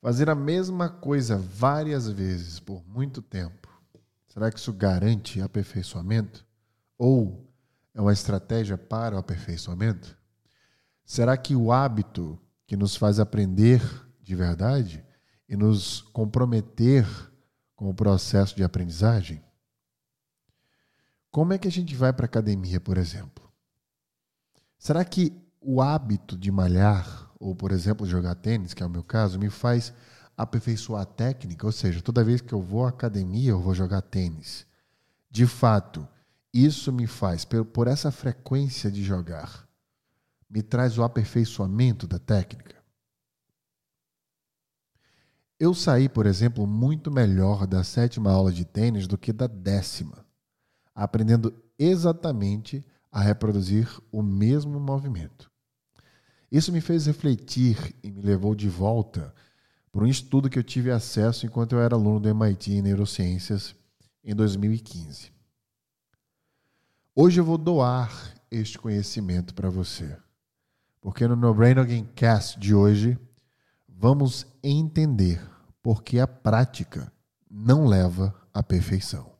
Fazer a mesma coisa várias vezes por muito tempo, será que isso garante aperfeiçoamento? Ou é uma estratégia para o aperfeiçoamento? Será que o hábito que nos faz aprender de verdade e nos comprometer com o processo de aprendizagem? Como é que a gente vai para a academia, por exemplo? Será que o hábito de malhar ou, por exemplo, jogar tênis, que é o meu caso, me faz aperfeiçoar a técnica, ou seja, toda vez que eu vou à academia, eu vou jogar tênis. De fato, isso me faz, por essa frequência de jogar, me traz o aperfeiçoamento da técnica. Eu saí, por exemplo, muito melhor da sétima aula de tênis do que da décima, aprendendo exatamente a reproduzir o mesmo movimento. Isso me fez refletir e me levou de volta para um estudo que eu tive acesso enquanto eu era aluno do MIT em Neurociências em 2015. Hoje eu vou doar este conhecimento para você, porque no No Brain Again Cast de hoje vamos entender por que a prática não leva à perfeição.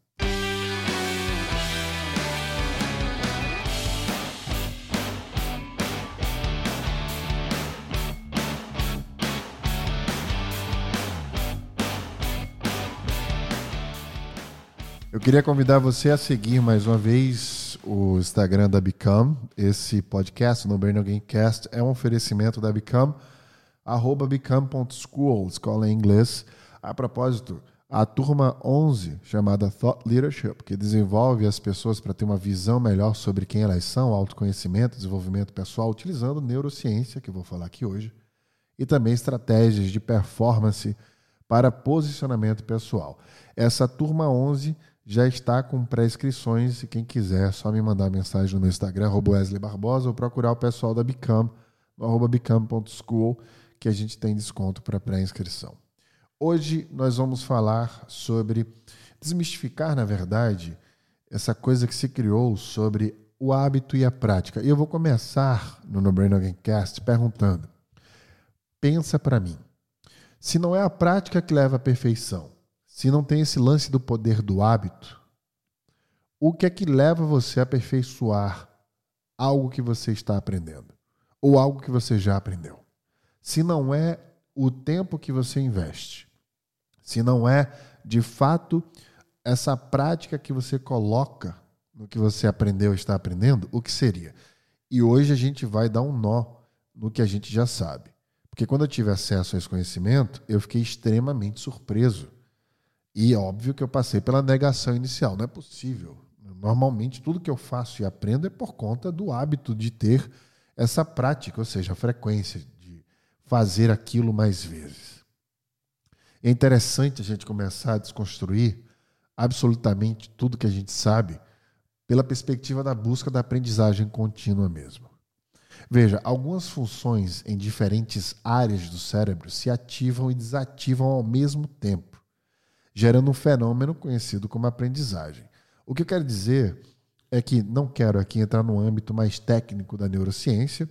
Eu queria convidar você a seguir mais uma vez o Instagram da Become. Esse podcast, No Brain Again Cast, é um oferecimento da Become, arroba become.school, escola em inglês. A propósito, a turma 11, chamada Thought Leadership, que desenvolve as pessoas para ter uma visão melhor sobre quem elas são, autoconhecimento, desenvolvimento pessoal, utilizando neurociência, que eu vou falar aqui hoje, e também estratégias de performance para posicionamento pessoal. Essa turma 11 já está com pré-inscrições. E quem quiser, é só me mandar mensagem no meu Instagram, Wesley Barbosa, ou procurar o pessoal da Bicam, bicam.school, que a gente tem desconto para pré-inscrição. Hoje nós vamos falar sobre desmistificar, na verdade, essa coisa que se criou sobre o hábito e a prática. E eu vou começar no No Brain Again Cast perguntando: pensa para mim, se não é a prática que leva à perfeição, se não tem esse lance do poder do hábito, o que é que leva você a aperfeiçoar algo que você está aprendendo? Ou algo que você já aprendeu? Se não é o tempo que você investe, se não é de fato essa prática que você coloca no que você aprendeu está aprendendo, o que seria? E hoje a gente vai dar um nó no que a gente já sabe. Porque quando eu tive acesso a esse conhecimento, eu fiquei extremamente surpreso e óbvio que eu passei pela negação inicial. Não é possível. Normalmente, tudo que eu faço e aprendo é por conta do hábito de ter essa prática, ou seja, a frequência de fazer aquilo mais vezes. É interessante a gente começar a desconstruir absolutamente tudo que a gente sabe pela perspectiva da busca da aprendizagem contínua mesmo. Veja, algumas funções em diferentes áreas do cérebro se ativam e desativam ao mesmo tempo gerando um fenômeno conhecido como aprendizagem. O que eu quero dizer é que não quero aqui entrar no âmbito mais técnico da neurociência,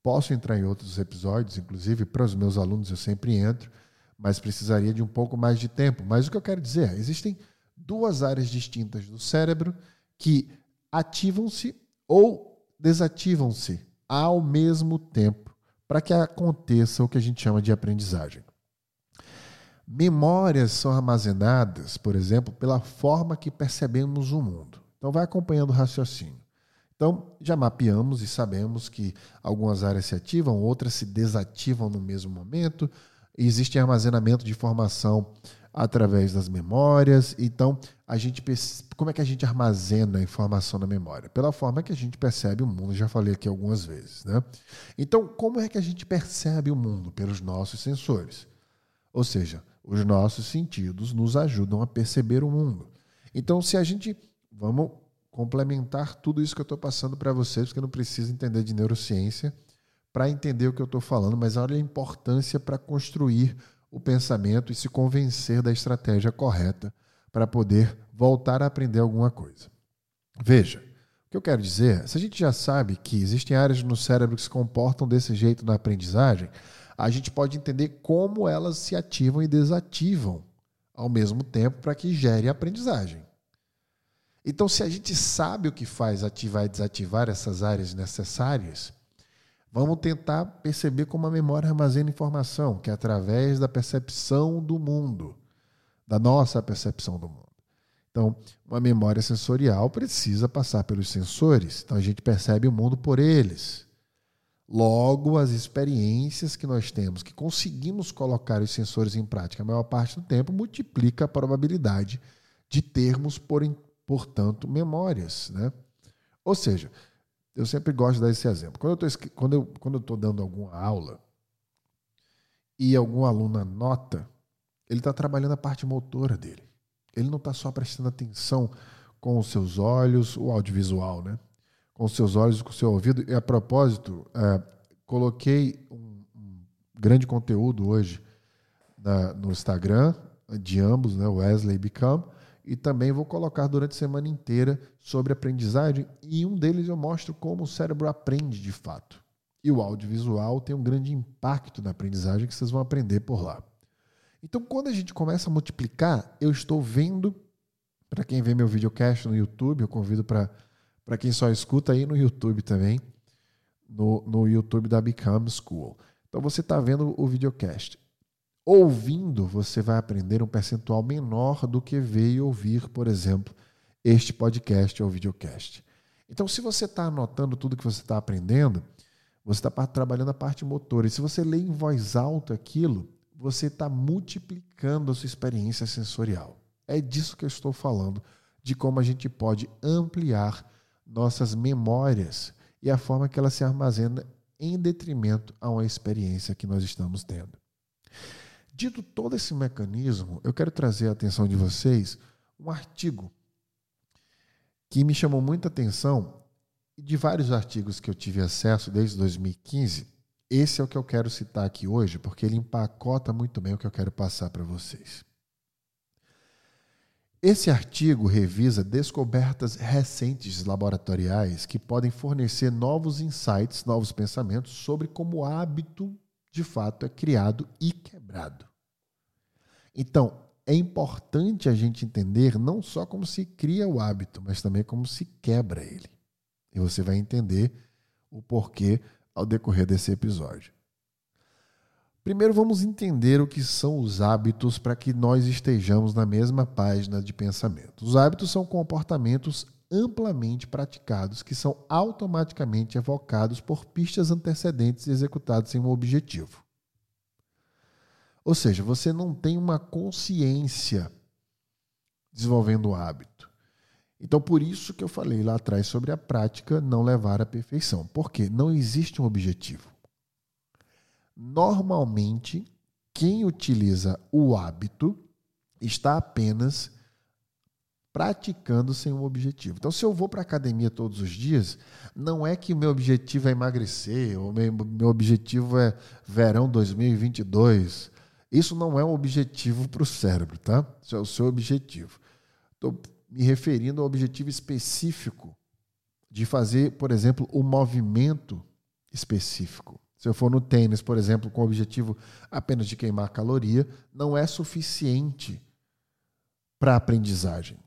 posso entrar em outros episódios, inclusive para os meus alunos eu sempre entro, mas precisaria de um pouco mais de tempo. Mas o que eu quero dizer é: existem duas áreas distintas do cérebro que ativam-se ou desativam-se ao mesmo tempo para que aconteça o que a gente chama de aprendizagem. Memórias são armazenadas, por exemplo, pela forma que percebemos o mundo. Então, vai acompanhando o raciocínio. Então, já mapeamos e sabemos que algumas áreas se ativam, outras se desativam no mesmo momento. Existe armazenamento de informação através das memórias. Então, a gente como é que a gente armazena a informação na memória? Pela forma que a gente percebe o mundo, já falei aqui algumas vezes, né? Então, como é que a gente percebe o mundo pelos nossos sensores? Ou seja, os nossos sentidos nos ajudam a perceber o mundo. Então, se a gente. Vamos complementar tudo isso que eu estou passando para vocês, porque não precisa entender de neurociência para entender o que eu estou falando, mas olha a importância para construir o pensamento e se convencer da estratégia correta para poder voltar a aprender alguma coisa. Veja, o que eu quero dizer, se a gente já sabe que existem áreas no cérebro que se comportam desse jeito na aprendizagem, a gente pode entender como elas se ativam e desativam ao mesmo tempo para que gere aprendizagem. Então, se a gente sabe o que faz ativar e desativar essas áreas necessárias, vamos tentar perceber como a memória armazena informação, que é através da percepção do mundo, da nossa percepção do mundo. Então, uma memória sensorial precisa passar pelos sensores, então a gente percebe o mundo por eles. Logo, as experiências que nós temos, que conseguimos colocar os sensores em prática a maior parte do tempo, multiplica a probabilidade de termos, por, portanto, memórias. Né? Ou seja, eu sempre gosto de dar esse exemplo. Quando eu estou quando eu, quando eu dando alguma aula e algum aluno anota, ele está trabalhando a parte motora dele. Ele não está só prestando atenção com os seus olhos, o audiovisual, né? Com seus olhos, com seu ouvido. E a propósito, é, coloquei um, um, grande conteúdo hoje na, no Instagram de ambos, né, Wesley Become, e também vou colocar durante a semana inteira sobre aprendizagem. E um deles eu mostro como o cérebro aprende de fato. E o audiovisual tem um grande impacto na aprendizagem que vocês vão aprender por lá. Então, quando a gente começa a multiplicar, eu estou vendo, para quem vê meu videocast no YouTube, eu convido para para quem só escuta aí no YouTube também, no, no YouTube da Become School. Então você está vendo o videocast. Ouvindo, você vai aprender um percentual menor do que veio ouvir, por exemplo, este podcast ou videocast. Então, se você está anotando tudo que você está aprendendo, você está trabalhando a parte motora. E se você lê em voz alta aquilo, você está multiplicando a sua experiência sensorial. É disso que eu estou falando, de como a gente pode ampliar nossas memórias e a forma que ela se armazena em detrimento a uma experiência que nós estamos tendo. Dito todo esse mecanismo, eu quero trazer a atenção de vocês um artigo que me chamou muita atenção e de vários artigos que eu tive acesso desde 2015. Esse é o que eu quero citar aqui hoje, porque ele empacota muito bem o que eu quero passar para vocês. Esse artigo revisa descobertas recentes laboratoriais que podem fornecer novos insights, novos pensamentos sobre como o hábito de fato é criado e quebrado. Então, é importante a gente entender não só como se cria o hábito, mas também como se quebra ele. E você vai entender o porquê ao decorrer desse episódio. Primeiro, vamos entender o que são os hábitos para que nós estejamos na mesma página de pensamento. Os hábitos são comportamentos amplamente praticados que são automaticamente evocados por pistas antecedentes executados sem um objetivo. Ou seja, você não tem uma consciência desenvolvendo o hábito. Então, por isso que eu falei lá atrás sobre a prática não levar à perfeição. Porque não existe um objetivo. Normalmente, quem utiliza o hábito está apenas praticando sem um objetivo. Então, se eu vou para a academia todos os dias, não é que o meu objetivo é emagrecer, ou meu, meu objetivo é verão 2022. Isso não é um objetivo para o cérebro, tá? Isso é o seu objetivo. Estou me referindo ao objetivo específico de fazer, por exemplo, o um movimento específico. Se eu for no tênis, por exemplo, com o objetivo apenas de queimar caloria, não é suficiente para a aprendizagem.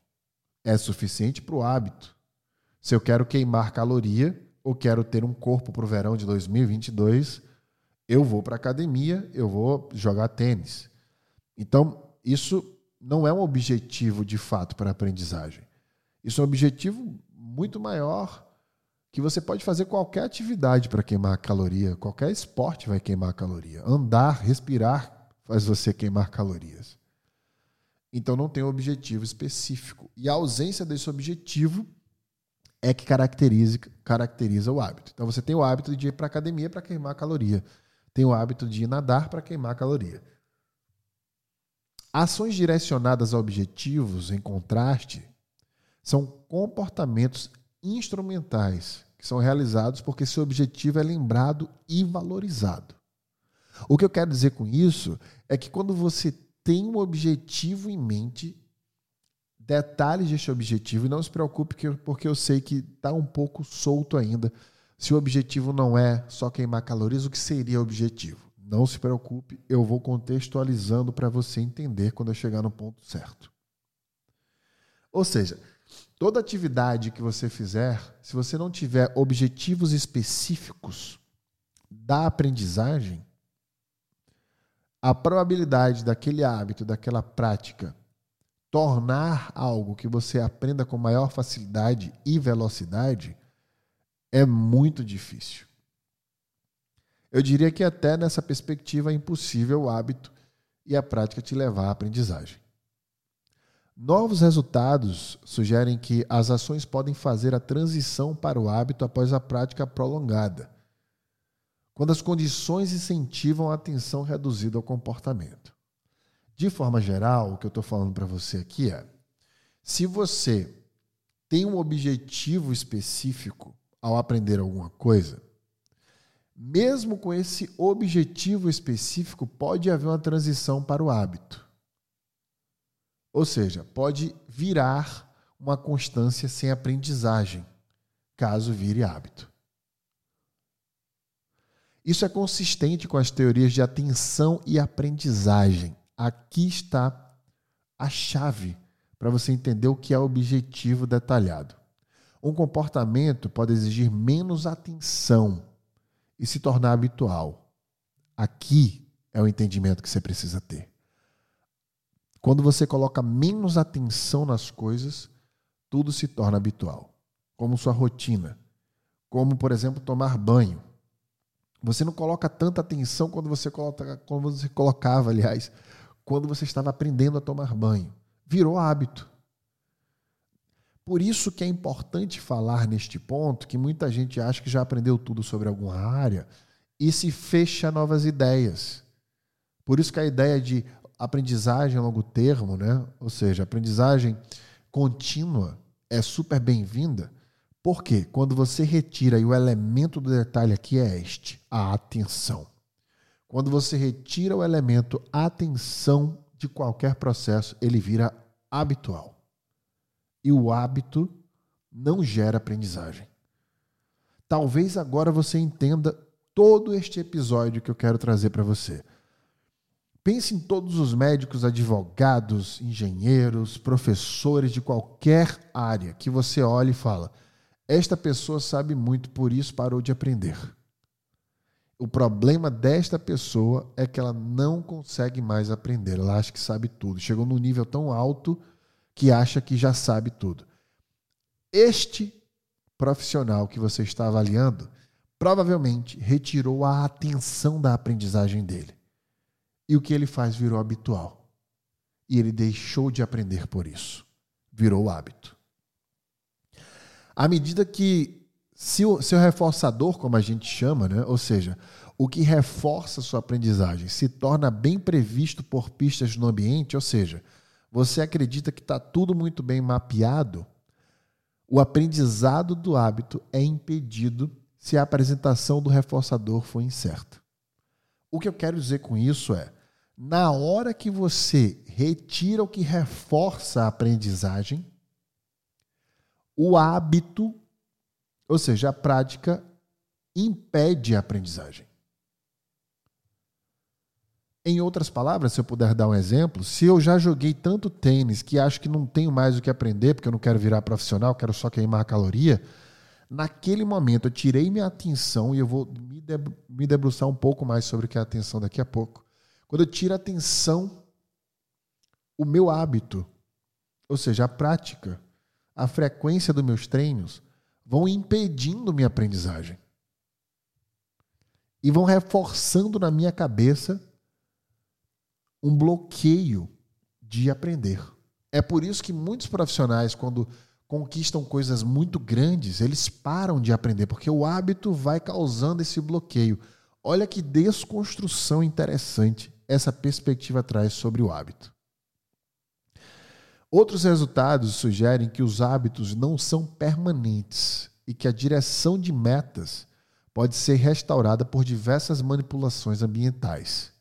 É suficiente para o hábito. Se eu quero queimar caloria ou quero ter um corpo para o verão de 2022, eu vou para a academia, eu vou jogar tênis. Então, isso não é um objetivo de fato para a aprendizagem. Isso é um objetivo muito maior que você pode fazer qualquer atividade para queimar caloria, qualquer esporte vai queimar caloria. Andar, respirar faz você queimar calorias. Então não tem um objetivo específico. E a ausência desse objetivo é que caracteriza, caracteriza o hábito. Então você tem o hábito de ir para academia para queimar caloria. Tem o hábito de nadar para queimar caloria. Ações direcionadas a objetivos, em contraste, são comportamentos instrumentais que são realizados porque seu objetivo é lembrado e valorizado. O que eu quero dizer com isso é que quando você tem um objetivo em mente, detalhes deste objetivo, e não se preocupe porque eu sei que está um pouco solto ainda. Se o objetivo não é só queimar calorias, o que seria o objetivo? Não se preocupe, eu vou contextualizando para você entender quando eu chegar no ponto certo. Ou seja, toda atividade que você fizer, se você não tiver objetivos específicos da aprendizagem, a probabilidade daquele hábito, daquela prática, tornar algo que você aprenda com maior facilidade e velocidade é muito difícil. Eu diria que até nessa perspectiva é impossível o hábito e a prática te levar à aprendizagem. Novos resultados sugerem que as ações podem fazer a transição para o hábito após a prática prolongada quando as condições incentivam a atenção reduzida ao comportamento. De forma geral, o que eu estou falando para você aqui é: se você tem um objetivo específico ao aprender alguma coisa, mesmo com esse objetivo específico, pode haver uma transição para o hábito. Ou seja, pode virar uma constância sem aprendizagem, caso vire hábito. Isso é consistente com as teorias de atenção e aprendizagem. Aqui está a chave para você entender o que é objetivo detalhado. Um comportamento pode exigir menos atenção e se tornar habitual. Aqui é o entendimento que você precisa ter. Quando você coloca menos atenção nas coisas, tudo se torna habitual, como sua rotina, como, por exemplo, tomar banho. Você não coloca tanta atenção quando você, coloca, quando você colocava, aliás, quando você estava aprendendo a tomar banho. Virou hábito. Por isso que é importante falar neste ponto que muita gente acha que já aprendeu tudo sobre alguma área e se fecha a novas ideias. Por isso que a ideia de aprendizagem a longo termo, né? ou seja, aprendizagem contínua, é super bem-vinda, porque quando você retira, e o elemento do detalhe aqui é este, a atenção. Quando você retira o elemento atenção de qualquer processo, ele vira habitual. E o hábito não gera aprendizagem. Talvez agora você entenda todo este episódio que eu quero trazer para você. Pense em todos os médicos, advogados, engenheiros, professores de qualquer área que você olha e fala: esta pessoa sabe muito, por isso parou de aprender. O problema desta pessoa é que ela não consegue mais aprender. Ela acha que sabe tudo. Chegou num nível tão alto que acha que já sabe tudo. Este profissional que você está avaliando provavelmente retirou a atenção da aprendizagem dele. E o que ele faz virou habitual. E ele deixou de aprender por isso. Virou hábito. À medida que seu, seu reforçador, como a gente chama, né? ou seja, o que reforça sua aprendizagem, se torna bem previsto por pistas no ambiente, ou seja, você acredita que está tudo muito bem mapeado, o aprendizado do hábito é impedido se a apresentação do reforçador for incerta. O que eu quero dizer com isso é, na hora que você retira o que reforça a aprendizagem, o hábito, ou seja, a prática, impede a aprendizagem. Em outras palavras, se eu puder dar um exemplo, se eu já joguei tanto tênis que acho que não tenho mais o que aprender, porque eu não quero virar profissional, quero só queimar a caloria, naquele momento eu tirei minha atenção e eu vou me debruçar um pouco mais sobre o que é atenção daqui a pouco. Quando eu tiro a atenção, o meu hábito, ou seja, a prática, a frequência dos meus treinos vão impedindo minha aprendizagem. E vão reforçando na minha cabeça um bloqueio de aprender. É por isso que muitos profissionais, quando conquistam coisas muito grandes, eles param de aprender, porque o hábito vai causando esse bloqueio. Olha que desconstrução interessante essa perspectiva traz sobre o hábito. Outros resultados sugerem que os hábitos não são permanentes e que a direção de metas pode ser restaurada por diversas manipulações ambientais,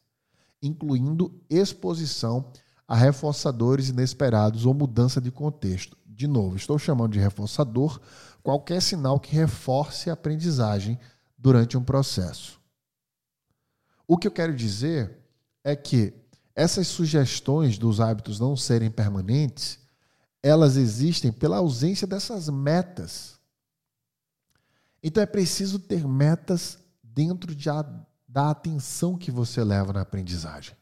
incluindo exposição a reforçadores inesperados ou mudança de contexto. De novo, estou chamando de reforçador qualquer sinal que reforce a aprendizagem durante um processo. O que eu quero dizer é que essas sugestões dos hábitos não serem permanentes, elas existem pela ausência dessas metas. Então é preciso ter metas dentro de a, da atenção que você leva na aprendizagem.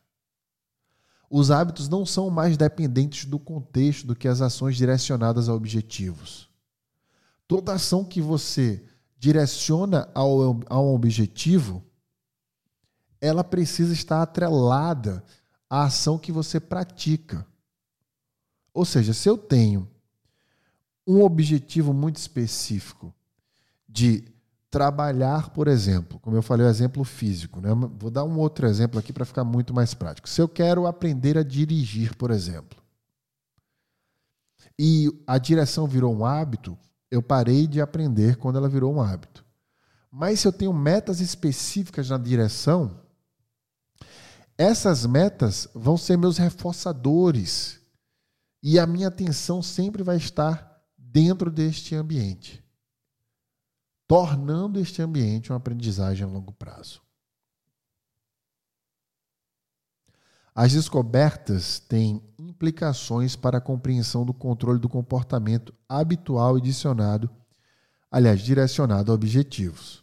Os hábitos não são mais dependentes do contexto do que as ações direcionadas a objetivos. Toda ação que você direciona ao, a um objetivo, ela precisa estar atrelada à ação que você pratica. Ou seja, se eu tenho um objetivo muito específico de trabalhar, por exemplo, como eu falei, o exemplo físico, né? Vou dar um outro exemplo aqui para ficar muito mais prático. Se eu quero aprender a dirigir, por exemplo, e a direção virou um hábito, eu parei de aprender quando ela virou um hábito. Mas se eu tenho metas específicas na direção, essas metas vão ser meus reforçadores e a minha atenção sempre vai estar dentro deste ambiente, tornando este ambiente uma aprendizagem a longo prazo. As descobertas têm implicações para a compreensão do controle do comportamento habitual e direcionado, aliás, direcionado a objetivos.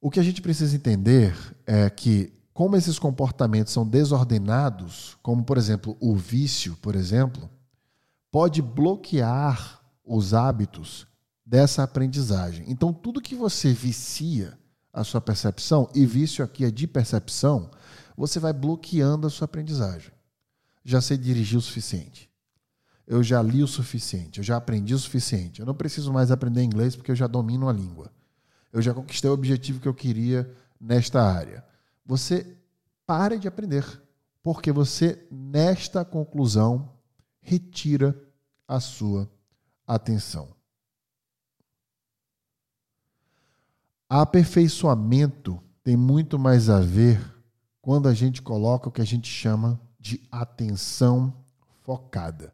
O que a gente precisa entender é que, como esses comportamentos são desordenados, como por exemplo o vício, por exemplo, pode bloquear os hábitos dessa aprendizagem. Então, tudo que você vicia a sua percepção, e vício aqui é de percepção, você vai bloqueando a sua aprendizagem. Já sei dirigir o suficiente. Eu já li o suficiente, eu já aprendi o suficiente. Eu não preciso mais aprender inglês porque eu já domino a língua. Eu já conquistei o objetivo que eu queria nesta área. Você pare de aprender, porque você, nesta conclusão, retira a sua atenção. Aperfeiçoamento tem muito mais a ver quando a gente coloca o que a gente chama de atenção focada.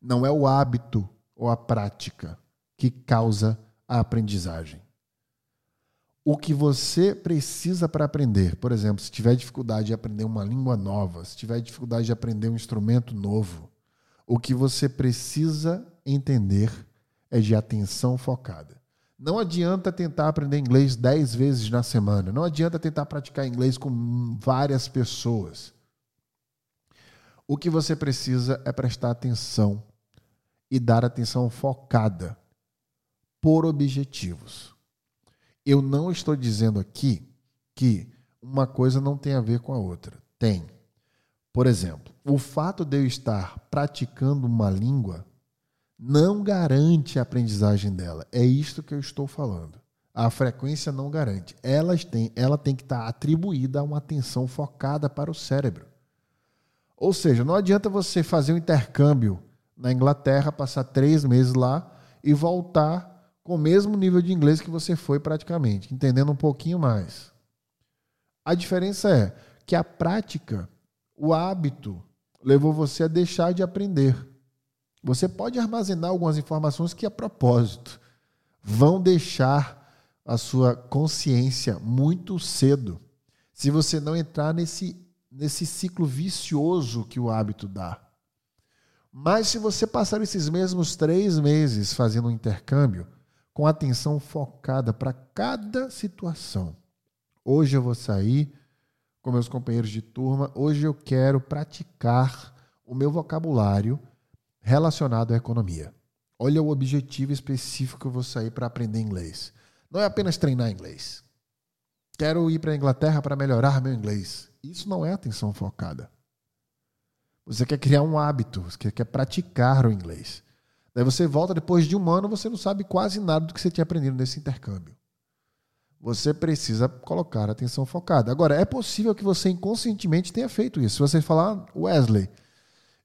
Não é o hábito ou a prática que causa a aprendizagem. O que você precisa para aprender, por exemplo, se tiver dificuldade de aprender uma língua nova, se tiver dificuldade de aprender um instrumento novo, o que você precisa entender é de atenção focada. Não adianta tentar aprender inglês dez vezes na semana. Não adianta tentar praticar inglês com várias pessoas. O que você precisa é prestar atenção e dar atenção focada por objetivos. Eu não estou dizendo aqui que uma coisa não tem a ver com a outra. Tem. Por exemplo, o fato de eu estar praticando uma língua não garante a aprendizagem dela. É isto que eu estou falando. A frequência não garante. Elas têm, ela tem que estar atribuída a uma atenção focada para o cérebro. Ou seja, não adianta você fazer um intercâmbio na Inglaterra, passar três meses lá e voltar com o mesmo nível de inglês que você foi praticamente, entendendo um pouquinho mais. A diferença é que a prática, o hábito, levou você a deixar de aprender. Você pode armazenar algumas informações que, a propósito, vão deixar a sua consciência muito cedo, se você não entrar nesse, nesse ciclo vicioso que o hábito dá. Mas se você passar esses mesmos três meses fazendo um intercâmbio, com atenção focada para cada situação. Hoje eu vou sair com meus companheiros de turma, hoje eu quero praticar o meu vocabulário relacionado à economia. Olha o objetivo específico que eu vou sair para aprender inglês. Não é apenas treinar inglês. Quero ir para a Inglaterra para melhorar meu inglês. Isso não é atenção focada. Você quer criar um hábito, você quer praticar o inglês. Daí você volta depois de um ano, você não sabe quase nada do que você tinha aprendido nesse intercâmbio. Você precisa colocar atenção focada. Agora, é possível que você inconscientemente tenha feito isso. Se você falar, Wesley,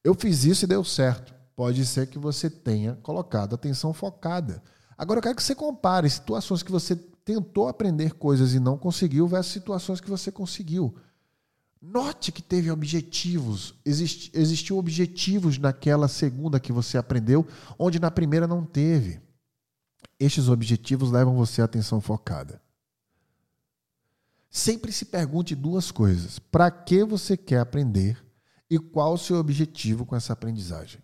eu fiz isso e deu certo pode ser que você tenha colocado atenção focada. Agora eu quero que você compare situações que você tentou aprender coisas e não conseguiu versus situações que você conseguiu. Note que teve objetivos, exist, existiu objetivos naquela segunda que você aprendeu, onde na primeira não teve. Estes objetivos levam você à atenção focada. Sempre se pergunte duas coisas: para que você quer aprender e qual o seu objetivo com essa aprendizagem?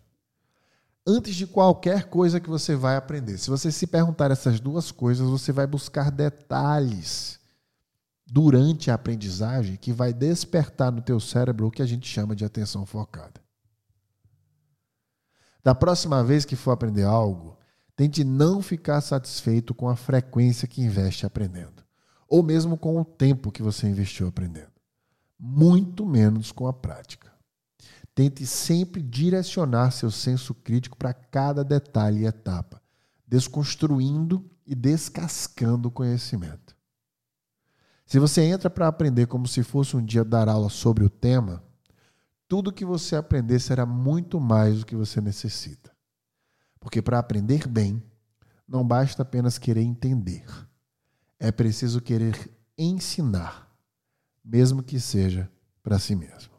Antes de qualquer coisa que você vai aprender, se você se perguntar essas duas coisas, você vai buscar detalhes durante a aprendizagem que vai despertar no teu cérebro o que a gente chama de atenção focada. Da próxima vez que for aprender algo, tente não ficar satisfeito com a frequência que investe aprendendo ou mesmo com o tempo que você investiu aprendendo. Muito menos com a prática. Tente sempre direcionar seu senso crítico para cada detalhe e etapa, desconstruindo e descascando o conhecimento. Se você entra para aprender como se fosse um dia dar aula sobre o tema, tudo que você aprender será muito mais do que você necessita. Porque para aprender bem, não basta apenas querer entender é preciso querer ensinar, mesmo que seja para si mesmo.